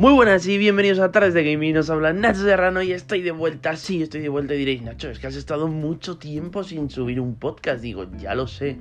Muy buenas y bienvenidos a Tardes de Gaming, nos habla Nacho Serrano y estoy de vuelta, sí, estoy de vuelta y diréis, Nacho, es que has estado mucho tiempo sin subir un podcast, digo, ya lo sé,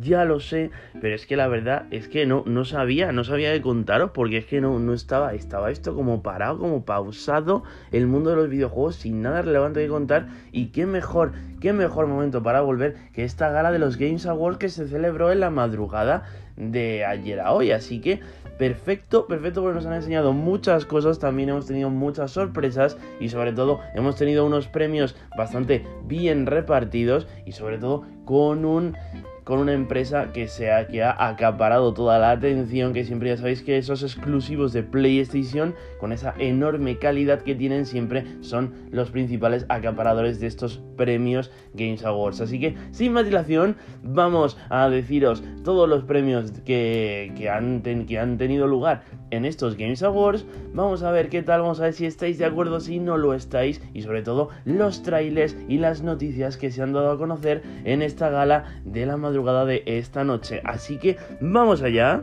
ya lo sé, pero es que la verdad es que no, no sabía, no sabía de contaros porque es que no, no estaba, estaba esto como parado, como pausado, el mundo de los videojuegos sin nada relevante que contar y qué mejor, qué mejor momento para volver que esta gala de los Games Awards que se celebró en la madrugada de ayer a hoy, así que perfecto, perfecto porque nos han enseñado muchas cosas, también hemos tenido muchas sorpresas y sobre todo hemos tenido unos premios bastante bien repartidos y sobre todo con un con una empresa que, se ha, que ha acaparado toda la atención, que siempre ya sabéis que esos exclusivos de PlayStation, con esa enorme calidad que tienen, siempre son los principales acaparadores de estos premios Games Awards. Así que, sin más dilación, vamos a deciros todos los premios que, que, han, que han tenido lugar en estos Games Awards. Vamos a ver qué tal, vamos a ver si estáis de acuerdo, si no lo estáis, y sobre todo los trailers y las noticias que se han dado a conocer en esta gala de la madrugada de esta noche. Así que vamos allá.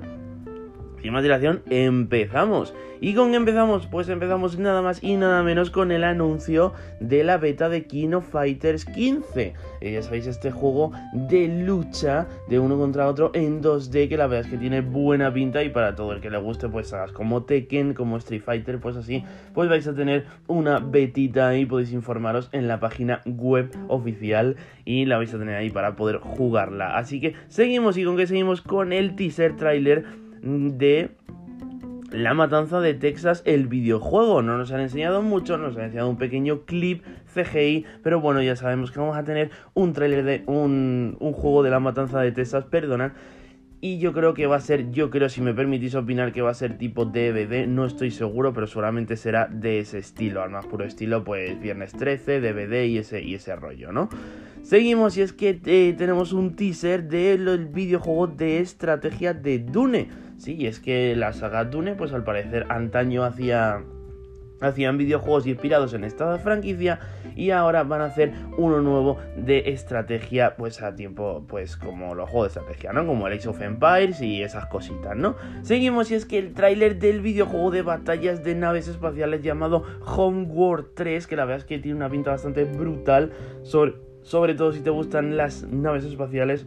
Sin más dilación, empezamos. ¿Y con qué empezamos? Pues empezamos nada más y nada menos con el anuncio de la beta de Kino Fighters 15. Eh, ya sabéis, este juego de lucha de uno contra otro en 2D que la verdad es que tiene buena pinta y para todo el que le guste, pues hagas como Tekken, como Street Fighter, pues así, pues vais a tener una betita y podéis informaros en la página web oficial y la vais a tener ahí para poder jugarla. Así que seguimos y con que seguimos con el teaser trailer de la Matanza de Texas, el videojuego. No nos han enseñado mucho, nos han enseñado un pequeño clip CGI, pero bueno, ya sabemos que vamos a tener un trailer de un, un juego de La Matanza de Texas, perdona. Y yo creo que va a ser, yo creo, si me permitís opinar, que va a ser tipo DVD, no estoy seguro, pero seguramente será de ese estilo, al más puro estilo, pues Viernes 13, DVD y ese, y ese rollo, ¿no? Seguimos y es que eh, tenemos un teaser del videojuego de estrategia de Dune. Sí, es que la saga Dune, pues al parecer antaño hacía hacían videojuegos inspirados en esta franquicia y ahora van a hacer uno nuevo de estrategia pues a tiempo pues como los juegos de estrategia, ¿no? Como el Age of Empires y esas cositas, ¿no? Seguimos y es que el tráiler del videojuego de batallas de naves espaciales llamado Homeworld 3, que la verdad es que tiene una pinta bastante brutal sobre, sobre todo si te gustan las naves espaciales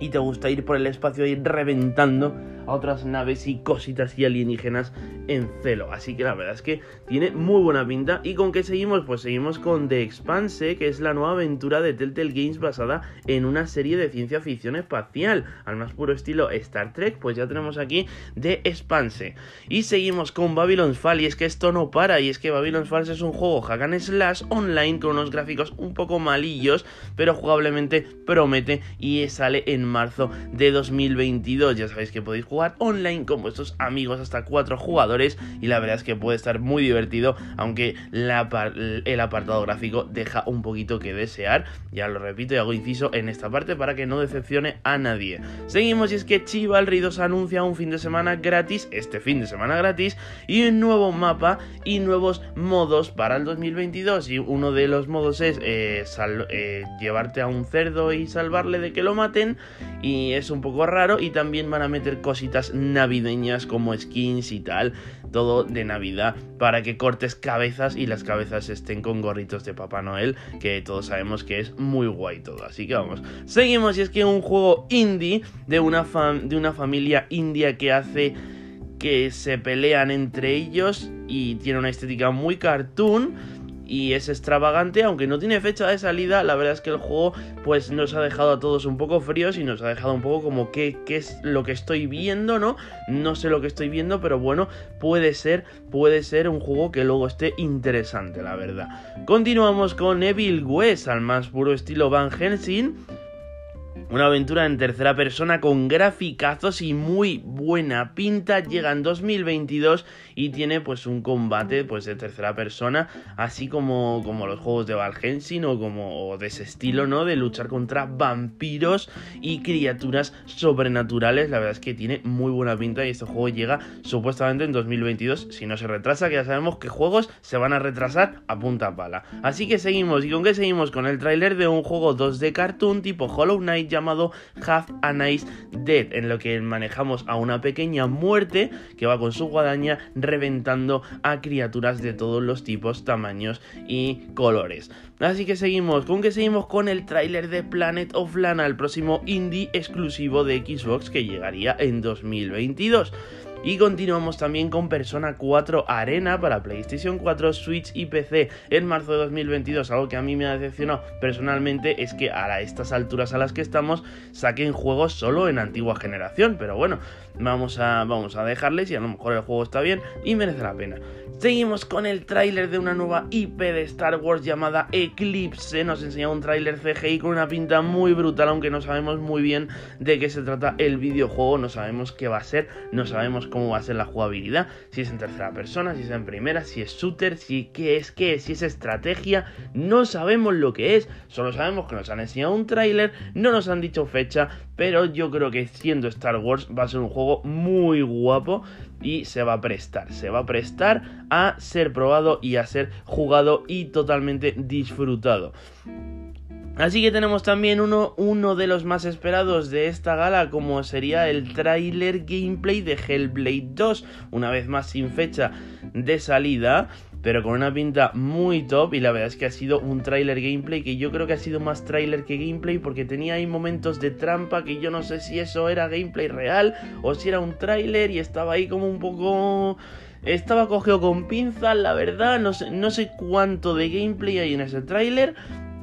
y te gusta ir por el espacio y reventando otras naves y cositas y alienígenas en celo. Así que la verdad es que tiene muy buena pinta. ¿Y con qué seguimos? Pues seguimos con The Expanse, que es la nueva aventura de Telltale Games basada en una serie de ciencia ficción espacial. Al más puro estilo Star Trek, pues ya tenemos aquí The Expanse. Y seguimos con Babylon's Fall, y es que esto no para, y es que Babylon's Fall es un juego hack and slash online con unos gráficos un poco malillos, pero jugablemente promete y sale en marzo de 2022. Ya sabéis que podéis jugar online con vuestros amigos hasta cuatro jugadores y la verdad es que puede estar muy divertido, aunque el apartado gráfico deja un poquito que desear. Ya lo repito y hago inciso en esta parte para que no decepcione a nadie. Seguimos y es que Chivalry 2 anuncia un fin de semana gratis, este fin de semana gratis, y un nuevo mapa y nuevos modos para el 2022. Y uno de los modos es eh, eh, llevarte a un cerdo y salvarle de que lo maten. Y es un poco raro. Y también van a meter cosas navideñas como skins y tal, todo de Navidad, para que cortes cabezas y las cabezas estén con gorritos de Papá Noel, que todos sabemos que es muy guay todo. Así que vamos, seguimos y es que un juego indie de una, de una familia india que hace que se pelean entre ellos y tiene una estética muy cartoon y es extravagante, aunque no tiene fecha de salida, la verdad es que el juego pues nos ha dejado a todos un poco fríos y nos ha dejado un poco como qué, qué es lo que estoy viendo, ¿no? No sé lo que estoy viendo, pero bueno, puede ser, puede ser un juego que luego esté interesante, la verdad. Continuamos con Evil West, al más puro estilo Van Helsing una aventura en tercera persona con graficazos y muy buena pinta. Llega en 2022 y tiene pues un combate pues de tercera persona, así como, como los juegos de Valhensing o como de ese estilo, ¿no? De luchar contra vampiros y criaturas sobrenaturales. La verdad es que tiene muy buena pinta y este juego llega supuestamente en 2022. Si no se retrasa, que ya sabemos que juegos se van a retrasar a punta pala. Así que seguimos. ¿Y con qué seguimos? Con el tráiler de un juego 2D cartoon tipo Hollow Knight Llamado Have a Nice Dead, en lo que manejamos a una pequeña muerte que va con su guadaña reventando a criaturas de todos los tipos, tamaños y colores. Así que seguimos, ¿con que seguimos? Con el tráiler de Planet of Lana, el próximo indie exclusivo de Xbox que llegaría en 2022. Y continuamos también con Persona 4 Arena para PlayStation 4, Switch y PC en marzo de 2022. Algo que a mí me ha decepcionado personalmente es que a estas alturas a las que estamos saquen juegos solo en antigua generación. Pero bueno, vamos a, vamos a dejarles y a lo mejor el juego está bien y merece la pena. Seguimos con el tráiler de una nueva IP de Star Wars llamada Eclipse. Nos enseña un tráiler CGI con una pinta muy brutal, aunque no sabemos muy bien de qué se trata el videojuego, no sabemos qué va a ser, no sabemos cómo va a ser la jugabilidad, si es en tercera persona, si es en primera, si es shooter, si qué es qué, si es estrategia, no sabemos lo que es, solo sabemos que nos han enseñado un tráiler, no nos han dicho fecha, pero yo creo que siendo Star Wars va a ser un juego muy guapo y se va a prestar, se va a prestar a ser probado y a ser jugado y totalmente disfrutado. Así que tenemos también uno, uno de los más esperados de esta gala, como sería el trailer gameplay de Hellblade 2, una vez más sin fecha de salida, pero con una pinta muy top y la verdad es que ha sido un trailer gameplay que yo creo que ha sido más trailer que gameplay porque tenía ahí momentos de trampa que yo no sé si eso era gameplay real o si era un trailer y estaba ahí como un poco... Estaba cogido con pinzas, la verdad, no sé, no sé cuánto de gameplay hay en ese tráiler,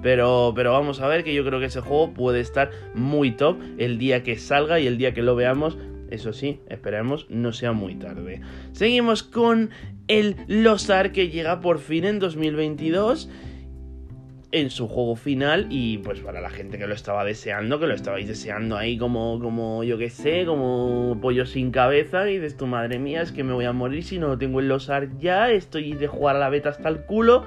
pero, pero, vamos a ver que yo creo que ese juego puede estar muy top el día que salga y el día que lo veamos eso sí, esperemos no sea muy tarde. Seguimos con el Losar que llega por fin en 2022 en su juego final y pues para la gente que lo estaba deseando, que lo estabais deseando ahí como, como yo que sé, como pollo sin cabeza y dices tu madre mía es que me voy a morir si no lo tengo en losar ya, estoy de jugar a la beta hasta el culo,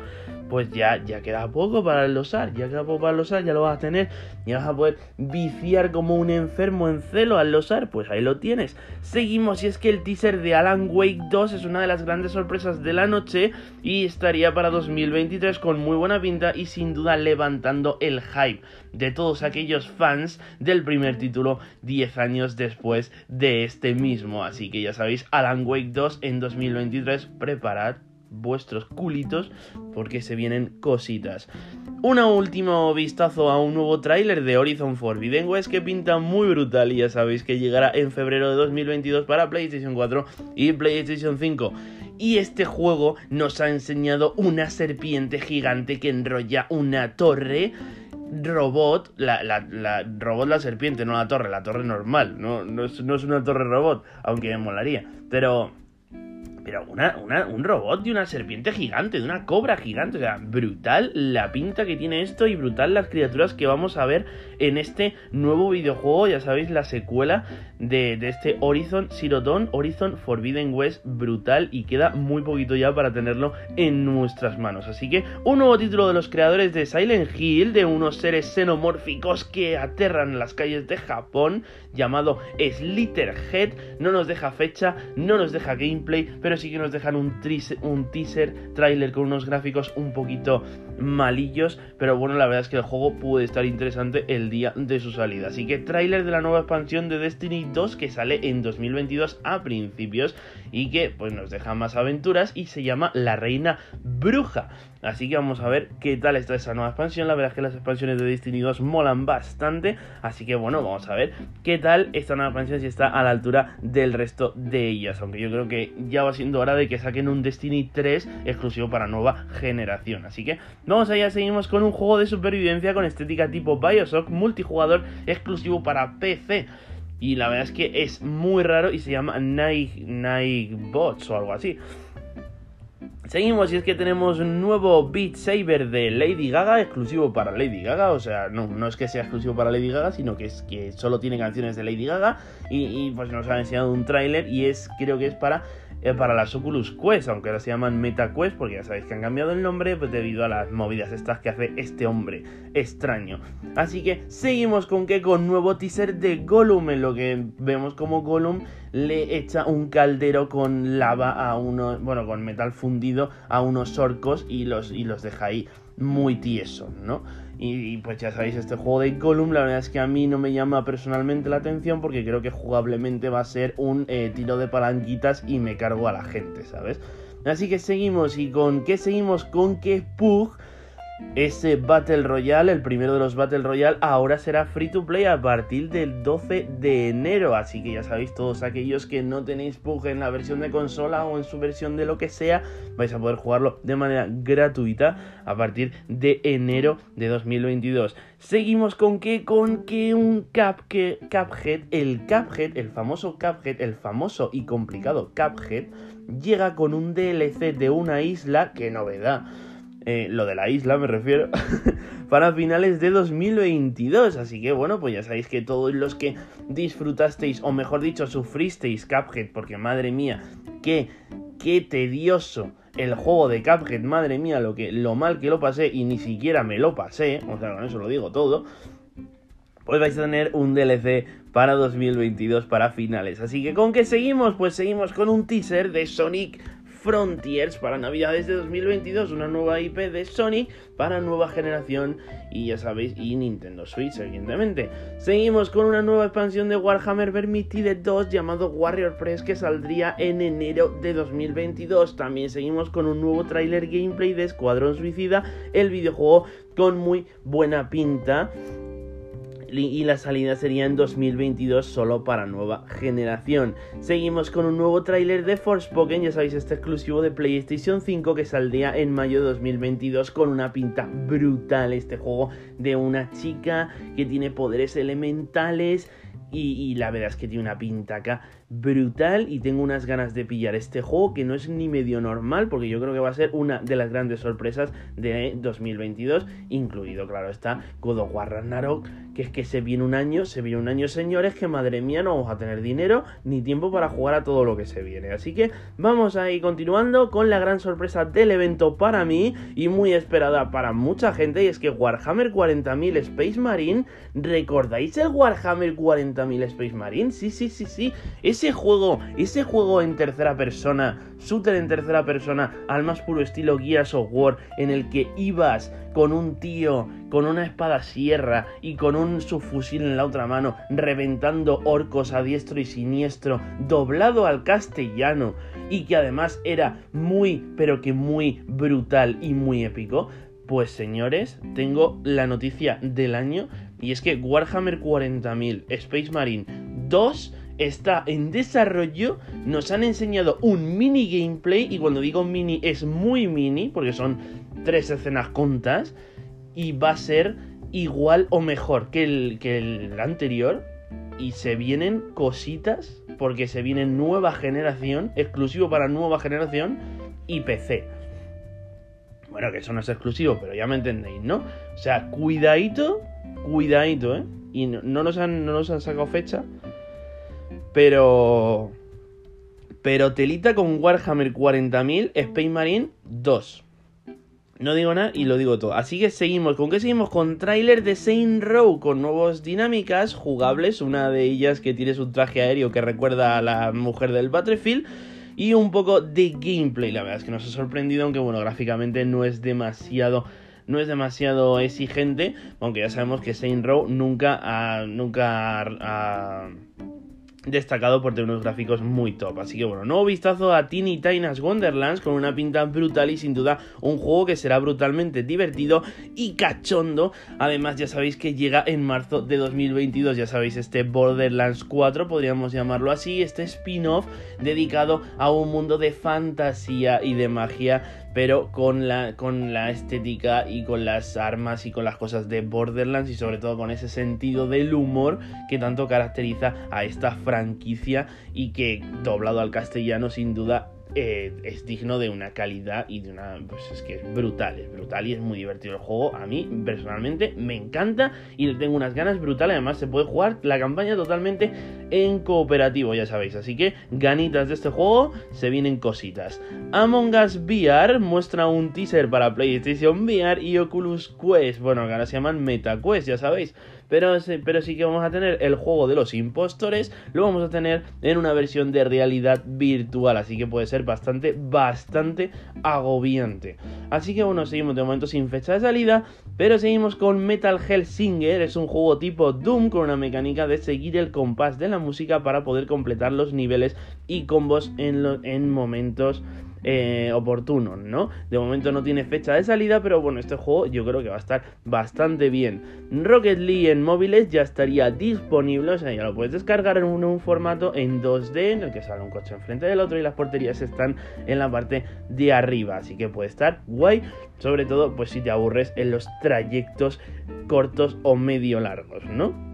pues ya, ya queda poco para el losar, ya queda poco para el losar, ya lo vas a tener, y vas a poder viciar como un enfermo en celo al losar, pues ahí lo tienes. Seguimos y es que el teaser de Alan Wake 2 es una de las grandes sorpresas de la noche y estaría para 2023 con muy buena pinta y sin duda levantando el hype de todos aquellos fans del primer título 10 años después de este mismo. Así que ya sabéis, Alan Wake 2 en 2023, preparad vuestros culitos porque se vienen cositas. Un último vistazo a un nuevo tráiler de Horizon Forbidden West que pinta muy brutal y ya sabéis que llegará en febrero de 2022 para PlayStation 4 y PlayStation 5. Y este juego nos ha enseñado una serpiente gigante que enrolla una torre robot, la, la, robot la serpiente, no la torre, la torre normal, no, no, es, no es una torre robot, aunque me molaría, pero pero una, un robot de una serpiente gigante, de una cobra gigante. O sea, brutal la pinta que tiene esto y brutal las criaturas que vamos a ver en este nuevo videojuego. Ya sabéis, la secuela de, este Horizon Zero Dawn, Horizon Forbidden West, brutal y queda muy poquito ya para tenerlo en nuestras manos. Así que un nuevo título de los creadores de Silent Hill, de unos seres xenomórficos que aterran las calles de Japón, llamado Slitterhead. No nos deja fecha, no nos deja gameplay, pero sí que nos dejan un, un teaser, trailer con unos gráficos un poquito malillos, pero bueno, la verdad es que el juego puede estar interesante el día de su salida. Así que trailer de la nueva expansión de Destiny 2 que sale en 2022 a principios y que pues nos deja más aventuras y se llama La Reina Bruja. Así que vamos a ver qué tal está esa nueva expansión. La verdad es que las expansiones de Destiny 2 molan bastante. Así que bueno, vamos a ver qué tal esta nueva expansión si está a la altura del resto de ellas. Aunque yo creo que ya va siendo hora de que saquen un Destiny 3 exclusivo para nueva generación. Así que vamos allá, seguimos con un juego de supervivencia con estética tipo Bioshock multijugador exclusivo para PC. Y la verdad es que es muy raro y se llama Night, Night Bots o algo así. Seguimos y es que tenemos un nuevo Beat Saber de Lady Gaga, exclusivo para Lady Gaga, o sea, no, no es que sea exclusivo para Lady Gaga, sino que es que solo tiene canciones de Lady Gaga y, pues nos han enseñado un tráiler y es creo que es para para las Oculus Quest, aunque ahora se llaman Meta Quest, porque ya sabéis que han cambiado el nombre pues, debido a las movidas estas que hace este hombre extraño. Así que seguimos con que con nuevo teaser de Gollum, en lo que vemos como Gollum le echa un caldero con lava a unos, bueno, con metal fundido a unos orcos y los, y los deja ahí muy tieso, ¿no? Y, pues ya sabéis, este juego de Gollum, la verdad es que a mí no me llama personalmente la atención porque creo que jugablemente va a ser un eh, tiro de palanquitas y me cargo a la gente, ¿sabes? Así que seguimos, ¿y con qué seguimos? Con que Pug ese Battle Royale, el primero de los Battle Royale, ahora será free to play a partir del 12 de enero. Así que ya sabéis, todos aquellos que no tenéis Pug en la versión de consola o en su versión de lo que sea, vais a poder jugarlo de manera gratuita a partir de enero de 2022. Seguimos con que, con que un Cap, que, Cuphead, el Cuphead, el famoso Cuphead, el famoso y complicado Cuphead, llega con un DLC de una isla, que novedad eh, lo de la isla me refiero, para finales de 2022. Así que bueno, pues ya sabéis que todos los que disfrutasteis, o mejor dicho, sufristeis Cuphead, porque madre mía, qué, qué tedioso el juego de Cuphead, madre mía, lo, que, lo mal que lo pasé y ni siquiera me lo pasé, o sea, con eso lo digo todo, pues vais a tener un DLC para 2022 para finales. Así que con qué seguimos, pues seguimos con un teaser de Sonic Frontiers para Navidades de 2022, una nueva IP de Sony para nueva generación y ya sabéis, y Nintendo Switch, evidentemente. Seguimos con una nueva expansión de Warhammer Vermintide 2 llamado Warrior Press que saldría en enero de 2022. También seguimos con un nuevo tráiler gameplay de Escuadrón Suicida, el videojuego con muy buena pinta y la salida sería en 2022 solo para nueva generación. Seguimos con un nuevo tráiler de Forspoken, ya sabéis, este exclusivo de PlayStation 5 que saldría en mayo de 2022 con una pinta brutal. Este juego de una chica que tiene poderes elementales y, la verdad es que tiene una pinta acá brutal y tengo unas ganas de pillar este juego que no es ni medio normal porque yo creo que va a ser una de las grandes sorpresas de 2022, incluido, claro, está God of War Ragnarok, que es que se viene un año, se viene un año, señores, que madre mía no vamos a tener dinero ni tiempo para jugar a todo lo que se viene. Así que vamos a ir continuando con la gran sorpresa del evento para mí y muy esperada para mucha gente y es que Warhammer 40.000 Space Marine, ¿recordáis el Warhammer 40.000 Space Marine? Sí, sí, sí, sí, ese juego, ese juego en tercera persona, shooter en tercera persona, al más puro estilo Gears of War, en el que ibas con un tío, con una espada sierra y con un subfusil en la otra mano, reventando orcos a diestro y siniestro, doblado al castellano, y que además era muy, pero que muy brutal y muy épico. Pues señores, tengo la noticia del año y es que Warhammer 40.000 Space Marine 2 está en desarrollo. Nos han enseñado un mini gameplay. Y cuando digo mini es muy mini, porque son tres escenas contas. Y va a ser igual o mejor que el, que el anterior. Y se vienen cositas, porque se viene nueva generación, exclusivo para nueva generación y PC. Bueno, que eso no es exclusivo, pero ya me entendéis, ¿no? O sea, cuidadito, cuidadito, ¿eh? Y no, nos, han, no nos han sacado fecha, pero. Pero telita con Warhammer 40.000 Space Marine 2. No digo nada y lo digo todo. Así que seguimos. ¿Con qué seguimos? Con tráiler de Saint Row con nuevas dinámicas jugables. Una de ellas que tiene un traje aéreo que recuerda a la mujer del Battlefield. Y un poco de gameplay. La verdad es que nos ha sorprendido, aunque bueno, gráficamente no es demasiado no es demasiado exigente, aunque ya sabemos que Saint Row nunca ha, nunca ha, destacado por tener unos gráficos muy top. Así que bueno, nuevo vistazo a Teeny Tina's Wonderlands con una pinta brutal y sin duda un juego que será brutalmente divertido y cachondo. Además ya sabéis que llega en marzo de 2022, ya sabéis este Borderlands 4, podríamos llamarlo así, este spin-off dedicado a un mundo de fantasía y de magia pero con la, con la estética y con las armas y con las cosas de Borderlands y sobre todo con ese sentido del humor que tanto caracteriza a esta franquicia y que doblado al castellano sin duda eh, es digno de una calidad y de una. Pues es que es brutal, es brutal y es muy divertido el juego. A mí, personalmente, me encanta y le tengo unas ganas brutales. Además, se puede jugar la campaña totalmente en cooperativo, ya sabéis. Así que, ganitas de este juego, se vienen cositas. Among Us VR muestra un teaser para PlayStation VR y Oculus Quest. Bueno, ahora se llaman MetaQuest, ya sabéis. Pero, sí que vamos a tener el juego de los impostores, lo vamos a tener en una versión de realidad virtual, así que puede ser bastante, bastante agobiante. Así que bueno, seguimos de momento sin fecha de salida, pero seguimos con Metal Hellsinger, es un juego tipo Doom con una mecánica de seguir el compás de la música para poder completar los niveles y combos en, en momentos eh, oportunos, ¿no? De momento no tiene fecha de salida, pero bueno, este juego yo creo que va a estar bastante bien. Rocket League en móviles ya estaría disponible, o sea, ya lo puedes descargar en un, formato en 2D, en el que sale un coche enfrente del otro y las porterías están en la parte de arriba, así que puede estar guay, sobre todo pues si te aburres en los trayectos cortos o medio largos, ¿no?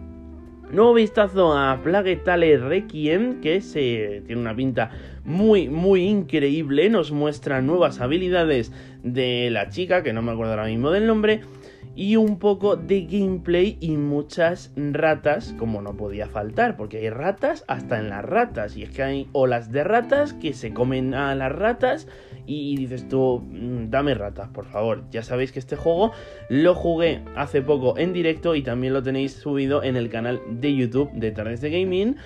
Nuevo vistazo a Plague Tale Requiem, que se tiene una pinta muy, muy increíble. Nos muestra nuevas habilidades de la chica, que no me acuerdo ahora mismo del nombre. Y un poco de gameplay y muchas ratas, como no podía faltar, porque hay ratas hasta en las ratas. Y es que hay olas de ratas que se comen a las ratas y dices tú, mm, dame ratas, por favor. Ya sabéis que este juego lo jugué hace poco en directo y también lo tenéis subido en el canal de YouTube de Tardes de Gaming.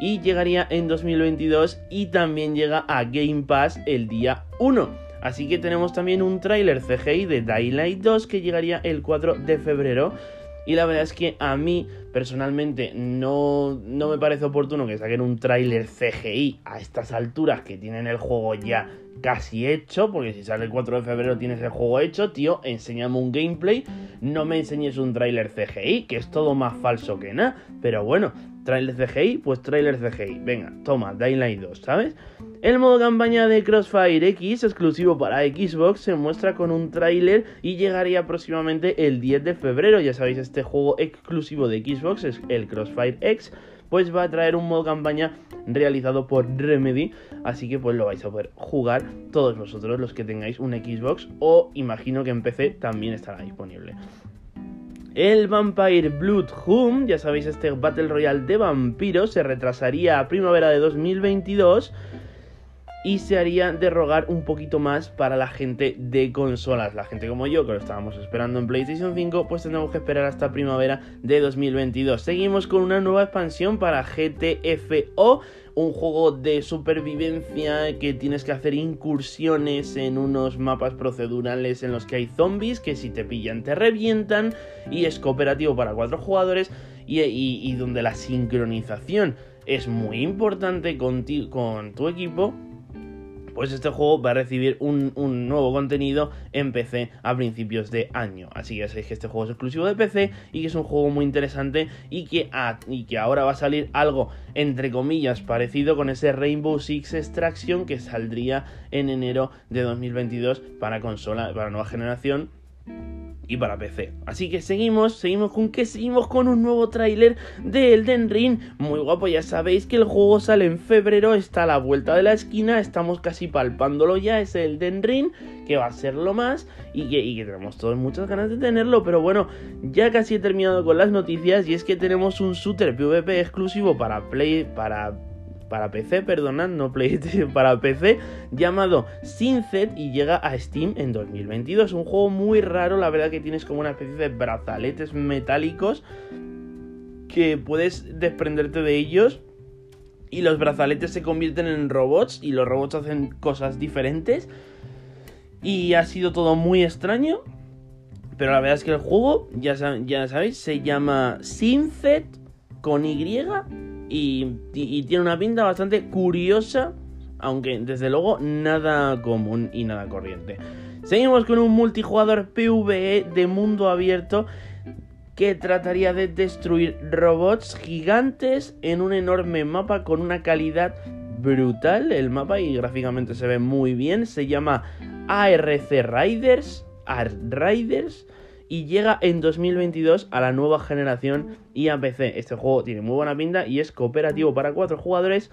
Y llegaría en 2022 y también llega a Game Pass el día 1. Así que tenemos también un tráiler CGI de Daylight 2 que llegaría el 4 de febrero. Y la verdad es que a mí personalmente no, no me parece oportuno que saquen un tráiler CGI a estas alturas que tienen el juego ya casi hecho, porque si sale el 4 de febrero tienes el juego hecho, tío, enséñame un gameplay, no me enseñes un tráiler CGI, que es todo más falso que nada, pero bueno, tráiler CGI, pues tráiler CGI, venga, toma, Daylight 2, ¿sabes? El modo campaña de Crossfire X, exclusivo para Xbox, se muestra con un tráiler y llegaría próximamente el 10 de febrero. Ya sabéis, este juego exclusivo de Xbox es el Crossfire X, pues va a traer un modo campaña realizado por Remedy, así que pues lo vais a poder jugar todos vosotros los que tengáis un Xbox o imagino que en PC también estará disponible. El Vampire Blood Home, ya sabéis, este Battle Royale de vampiros se retrasaría a primavera de 2022 y se haría de rogar un poquito más para la gente de consolas. La gente como yo, que lo estábamos esperando en PlayStation 5, pues tendremos que esperar hasta primavera de 2022. Seguimos con una nueva expansión para GTFO, un juego de supervivencia que tienes que hacer incursiones en unos mapas procedurales en los que hay zombies que si te pillan te revientan y es cooperativo para cuatro jugadores y, donde la sincronización es muy importante con, con tu equipo pues este juego va a recibir un, nuevo contenido en PC a principios de año. Así que ya sabéis que este juego es exclusivo de PC y que es un juego muy interesante y que, y que ahora va a salir algo entre comillas parecido con ese Rainbow Six Extraction que saldría en enero de 2022 para consola, para nueva generación y para PC. Así que seguimos, seguimos con que seguimos con un nuevo tráiler de Elden Ring. Muy guapo, ya sabéis que el juego sale en febrero, está a la vuelta de la esquina, estamos casi palpándolo ya, es Elden Ring, que va a ser lo más y que, tenemos todos muchas ganas de tenerlo, pero bueno, ya casi he terminado con las noticias y es que tenemos un shooter PvP exclusivo para Play, para para PC, perdonad, no PlayStation, para PC, llamado Sinset y llega a Steam en 2022. Un juego muy raro, la verdad que tienes como una especie de brazaletes metálicos que puedes desprenderte de ellos y los brazaletes se convierten en robots y los robots hacen cosas diferentes. Y ha sido todo muy extraño. Pero la verdad es que el juego, ya, sabéis, se llama Sinset con Y y, tiene una pinta bastante curiosa, aunque desde luego nada común y nada corriente. Seguimos con un multijugador PvE de mundo abierto que trataría de destruir robots gigantes en un enorme mapa con una calidad brutal. El mapa y gráficamente se ve muy bien. Se llama ARC Riders. ARC Riders y llega en 2022 a la nueva generación y a PC. Este juego tiene muy buena pinta y es cooperativo para cuatro jugadores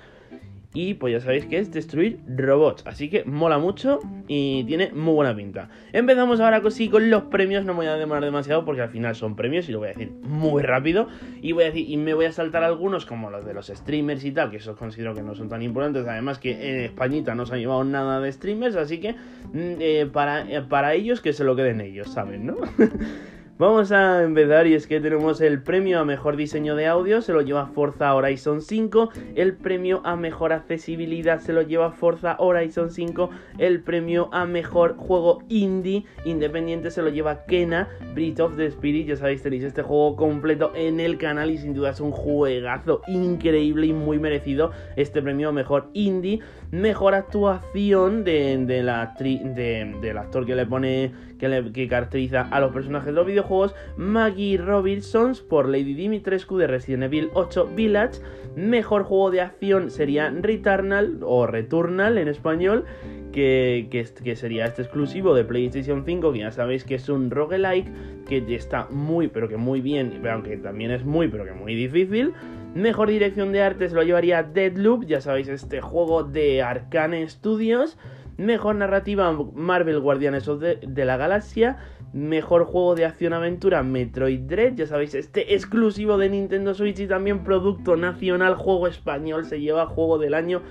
y pues ya sabéis que es destruir robots. Así que mola mucho y tiene muy buena pinta. Empezamos ahora sí con los premios. No me voy a demorar demasiado porque al final son premios y lo voy a decir muy rápido. Y voy a decir, y me voy a saltar algunos como los de los streamers y tal, que esos considero que no son tan importantes. Además que en Españita no se han llevado nada de streamers. Así que mm, eh, para, eh, para ellos que se lo queden ellos, ¿saben? ¿no? Vamos a empezar y es que tenemos el premio a mejor diseño de audio, se lo lleva Forza Horizon 5, el premio a mejor accesibilidad se lo lleva Forza Horizon 5, el premio a mejor juego indie independiente se lo lleva Kena, Breath of the Spirit, ya sabéis tenéis este juego completo en el canal y sin duda es un juegazo increíble y muy merecido este premio a mejor indie, mejor actuación de, la de, del actor que le pone que, le, que caracteriza a los personajes de los videojuegos juegos Maggie Robinsons por Lady Dimitrescu de Resident Evil 8 Village. Mejor juego de acción sería Returnal o Returnal en español, que, que, sería este exclusivo de PlayStation 5, que ya sabéis que es un roguelike, que está muy, pero que muy bien, aunque también es muy, pero que muy difícil. Mejor dirección de arte se lo llevaría Deadloop, ya sabéis, este juego de Arcane Studios. Mejor narrativa Marvel Guardianes de la Galaxia. Mejor juego de acción-aventura Metroid Dread, ya sabéis, este exclusivo de Nintendo Switch y también producto nacional, juego español, se lleva juego del año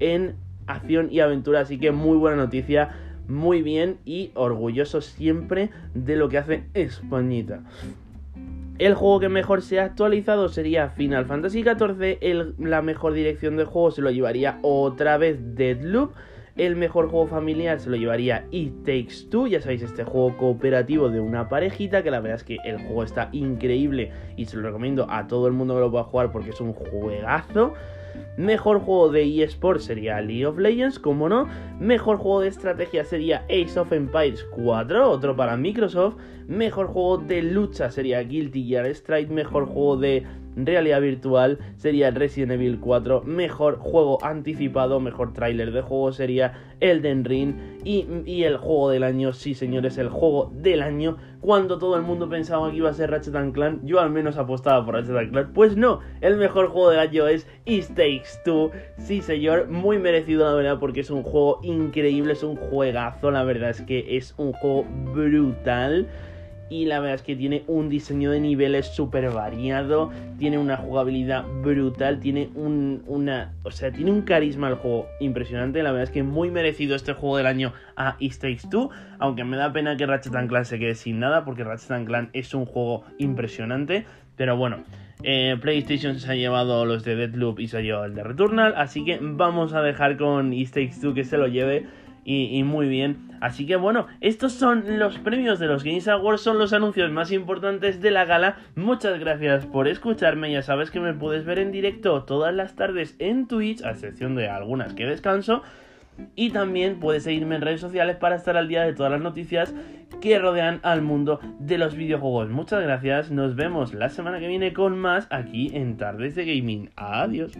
en acción y aventura, así que muy buena noticia, muy bien y orgulloso siempre de lo que hace Españita. El juego que mejor se ha actualizado sería Final Fantasy XIV, la mejor dirección de juego se lo llevaría otra vez Deadloop. El mejor juego familiar se lo llevaría It Takes Two, ya sabéis, este juego cooperativo de una parejita, que la verdad es que el juego está increíble y se lo recomiendo a todo el mundo que lo pueda jugar porque es un juegazo. Mejor juego de eSports sería League of Legends, como no. Mejor juego de estrategia sería Ace of Empires 4, otro para Microsoft. Mejor juego de lucha sería Guilty Gear Strike. Mejor juego de realidad virtual sería Resident Evil 4, mejor juego anticipado, mejor tráiler de juego sería Elden Ring y, y, el juego del año, sí señores, el juego del año, cuando todo el mundo pensaba que iba a ser Ratchet Clan, yo al menos apostaba por Ratchet Clan, pues no, el mejor juego del año es It Takes Two, sí señor, muy merecido la verdad porque es un juego increíble, es un juegazo, la verdad es que es un juego brutal y la verdad es que tiene un diseño de niveles súper variado, tiene una jugabilidad brutal, tiene un, una, o sea, tiene un carisma el juego impresionante, la verdad es que muy merecido este juego del año a East Takes 2, aunque me da pena que Ratchet Clank se quede sin nada, porque Ratchet Clank es un juego impresionante, pero bueno, eh, PlayStation se ha llevado los de Deadloop y se ha llevado el de Returnal, así que vamos a dejar con East Takes 2 que se lo lleve y, muy bien. Así que bueno, estos son los premios de los Games Awards, son los anuncios más importantes de la gala. Muchas gracias por escucharme, ya sabes que me puedes ver en directo todas las tardes en Twitch, a excepción de algunas que descanso. Y también puedes seguirme en redes sociales para estar al día de todas las noticias que rodean al mundo de los videojuegos. Muchas gracias, nos vemos la semana que viene con más aquí en Tardes de Gaming. Adiós.